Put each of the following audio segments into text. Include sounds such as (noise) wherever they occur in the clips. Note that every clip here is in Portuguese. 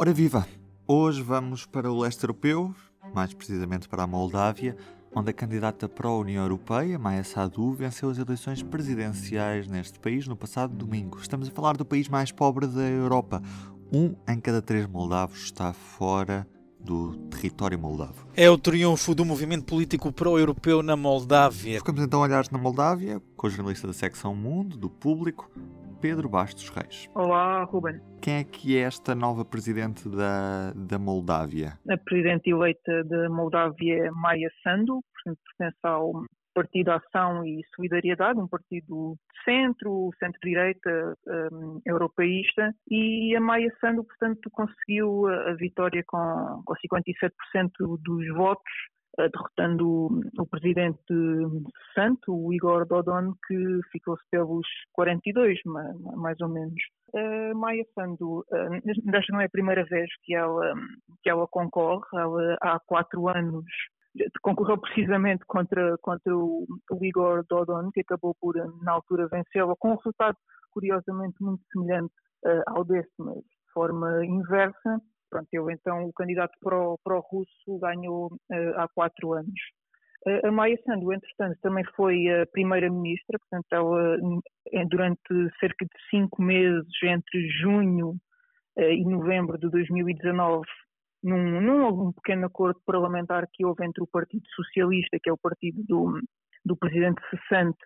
Ora viva! Hoje vamos para o leste europeu, mais precisamente para a Moldávia, onde a candidata para a União Europeia, Maia Sadu, venceu as eleições presidenciais neste país no passado domingo. Estamos a falar do país mais pobre da Europa. Um em cada três moldavos está fora do território moldavo. É o triunfo do movimento político pró-europeu na Moldávia. Ficamos então a olhar na Moldávia, com o jornalista da secção Mundo, do Público, Pedro Bastos Reis. Olá, Ruben. Quem é que é esta nova presidente da, da Moldávia? A presidente eleita da Moldávia é Maia Sandu, portanto, pertence ao Partido Ação e Solidariedade, um partido de centro, centro-direita, um, europeísta, e a Maia Sandu, portanto, conseguiu a vitória com, com 57% dos votos, derrotando o presidente santo, o Igor Dodon, que ficou-se pelos 42, mais ou menos. A Maia Sandu, esta não é a primeira vez que ela, que ela concorre, ela há quatro anos concorreu precisamente contra, contra o, o, Igor Dodon, que acabou por, na altura, vencê-la, com um resultado curiosamente muito semelhante uh, ao deste, mas de forma inversa. Pronto, eu então, o candidato pró-russo ganhou uh, há quatro anos. Uh, a Maia Sandu, entretanto, também foi a primeira-ministra, portanto, ela, durante cerca de cinco meses, entre junho e novembro de 2019, num, num um pequeno acordo parlamentar que houve entre o Partido Socialista, que é o partido do, do presidente cessante,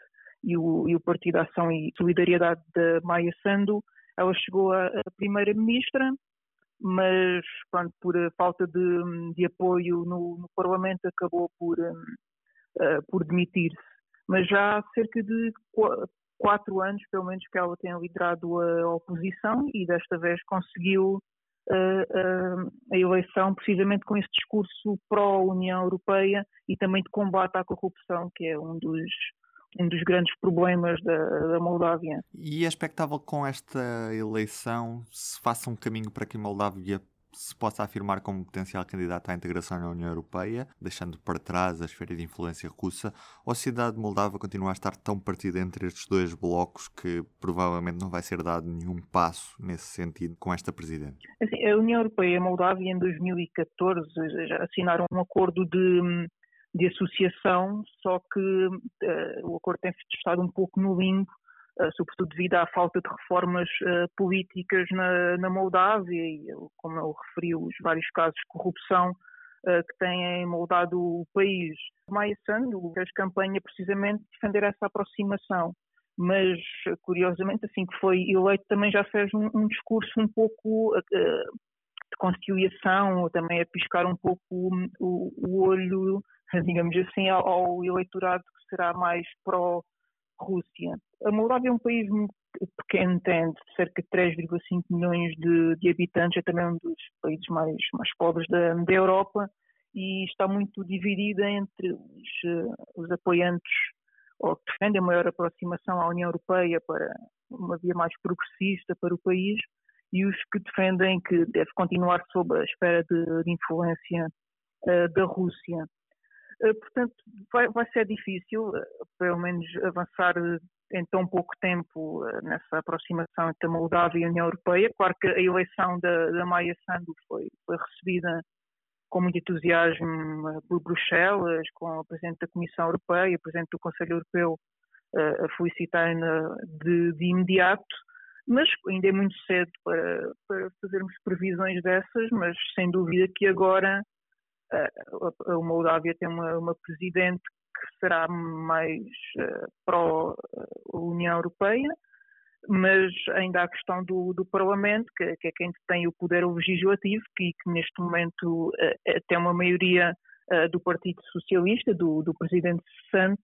e o, e o Partido Ação e Solidariedade da Maia Sandu, ela chegou a, a primeira-ministra, mas pronto, por falta de, de apoio no, no, Parlamento acabou por, uh, por demitir-se. Mas já há cerca de quatro anos, pelo menos, que ela tem liderado a oposição e desta vez conseguiu a eleição precisamente com esse discurso pró-União Europeia e também de combate à corrupção, que é um dos, um dos grandes problemas da, da Moldávia. E é expectável que com esta eleição se faça um caminho para que a Moldávia se possa afirmar como potencial candidato à integração na União Europeia, deixando para trás a esfera de influência russa, ou a sociedade moldava continua a estar tão partida entre estes dois blocos que provavelmente não vai ser dado nenhum passo nesse sentido com esta presidente? Assim, a União Europeia e a Moldávia em 2014 já assinaram um acordo de, de associação, só que uh, o acordo tem estado um pouco no limbo eh, sobretudo devido à falta de reformas uh, políticas na, na, Moldávia e, como eu referi, os vários casos de corrupção uh, que têm moldado o país. Maia Sandu fez campanha precisamente de defender essa aproximação, mas, curiosamente, assim que foi eleito, também já fez um, um discurso um pouco de conciliação, também a piscar um pouco o, o olho, (laughs) digamos assim, ao, ao eleitorado que será mais pró Rússia. A Moldávia é um país pequeno, tem cerca de 3,5 milhões de, de, habitantes, é também um dos países mais, mais pobres da, da Europa e está muito dividida entre os, eh, os apoiantes ou que defendem a maior aproximação à União Europeia para uma via mais progressista para o país e os que defendem que deve continuar sob a esfera de, de influência uh, da Rússia. Eh, portanto, vai, vai ser difícil, eh, pelo menos, avançar eh, em tão pouco tempo nessa aproximação entre a Moldávia e a União Europeia. Claro que a eleição da, da Maia Sandu foi, foi recebida com muito entusiasmo por Bruxelas, com o Presidente da Comissão Europeia, o Presidente do Conselho Europeu a felicitar de, de imediato, mas ainda é muito cedo para, para fazermos previsões dessas, mas sem dúvida que agora a Moldávia tem uma, uma presidente que será mais uh, pró-União Europeia, mas ainda há a questão do, do Parlamento, que, que, é quem tem o poder legislativo, que, que neste momento uh, tem uma maioria uh, do Partido Socialista, do, do presidente Sante.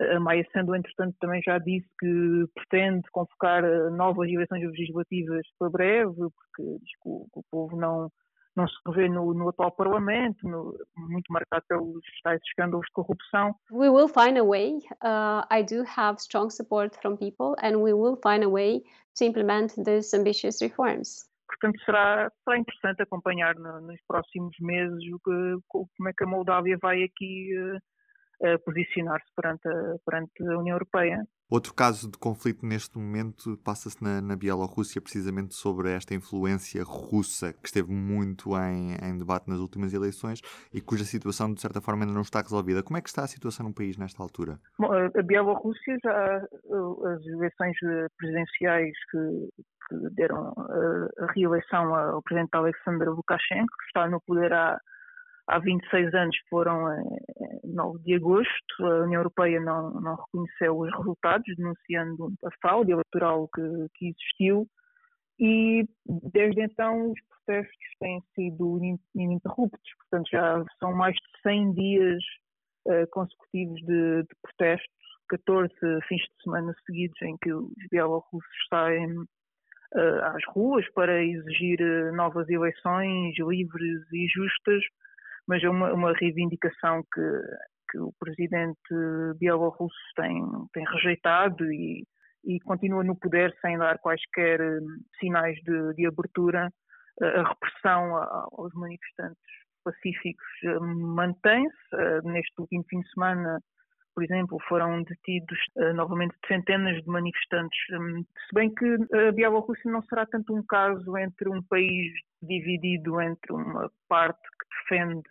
A Maia Sandu, entretanto, também já disse que pretende convocar novas eleições legislativas para breve, porque diz que o, que o povo não, não se revê no, no atual Parlamento, no, muito marcado pelos tais escândalos de corrupção. We will find a way. Uh, I do have strong support from people and we will find a way to implement these ambitious reforms. Portanto, será, será interessante acompanhar no, nos próximos meses o que, como é que a Moldávia vai aqui uh, posicionar-se perante a, perante a União Europeia. Outro caso de conflito neste momento passa-se na, na, Bielorrússia, precisamente sobre esta influência russa que esteve muito em, em, debate nas últimas eleições e cuja situação, de certa forma, ainda não está resolvida. Como é que está a situação no país nesta altura? Bom, a Bielorrússia, já as eleições presidenciais que, que deram a, a reeleição ao presidente Alexander Lukashenko, que está no poder há há 26 anos foram em 9 de agosto. A União Europeia não, não reconheceu os resultados, denunciando a fraude eleitoral que, que existiu. E desde então os protestos têm sido ininterruptos, portanto já são mais de 100 dias uh, consecutivos de, de protestos, 14 fins de semana seguidos em que os bielorrussos saem uh, às ruas para exigir novas eleições livres e justas mas é uma, uma reivindicação que, que o presidente bielorrusso tem, tem rejeitado e, e continua no poder sem dar quaisquer hum, sinais de, de abertura. A repressão aos manifestantes pacíficos hum, mantém-se. Neste último fim de semana, por exemplo, foram detidos uh, novamente centenas de manifestantes. Um, se bem que a Bielorrússia não será tanto um caso entre um país dividido entre uma parte que defende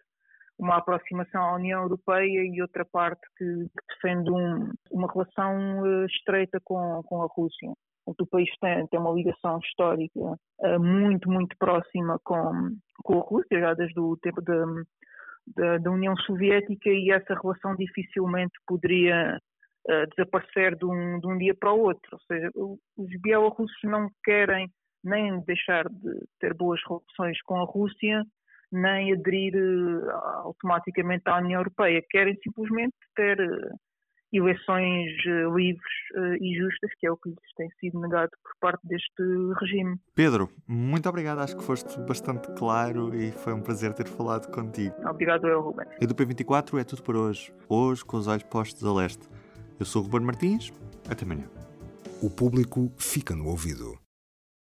uma aproximação à União Europeia e outra parte que, que defende um, uma relação uh, estreita com, com a Rússia. O país tem, tem uma ligação histórica uh, muito, muito próxima com, com a Rússia, já desde o tempo da, da, da União Soviética, e essa relação dificilmente poderia uh, desaparecer de um, de um dia para o outro. Ou seja, os bielorrussos não querem nem deixar de ter boas relações com a Rússia, nem aderir uh, automaticamente à União Europeia. Querem simplesmente ter uh, eleições uh, livres e justas, que é o que lhes tem sido negado por parte deste regime. Pedro, muito obrigado. Acho que foste bastante claro e foi um prazer ter falado contigo. Obrigado, eu, Ruben. E do P24 é tudo por hoje. Hoje, com os olhos postos a leste. Eu sou o Ruben Martins. Até amanhã. O público fica no ouvido.